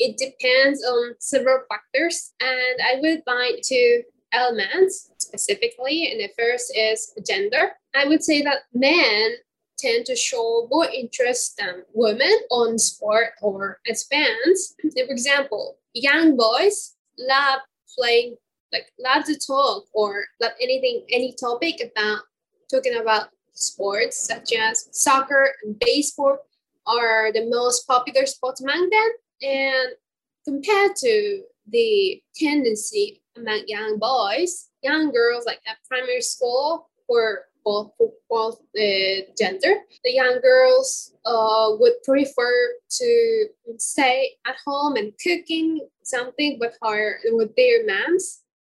it depends on several factors, and I would find two elements specifically. And the first is gender. I would say that men tend to show more interest than women on sport or as fans. For example, young boys love playing, like love to talk or love anything, any topic about talking about sports such as soccer and baseball are the most popular sports among them. And compared to the tendency among young boys, young girls like at primary school or both both the gender. The young girls uh, would prefer to stay at home and cooking something with her with their moms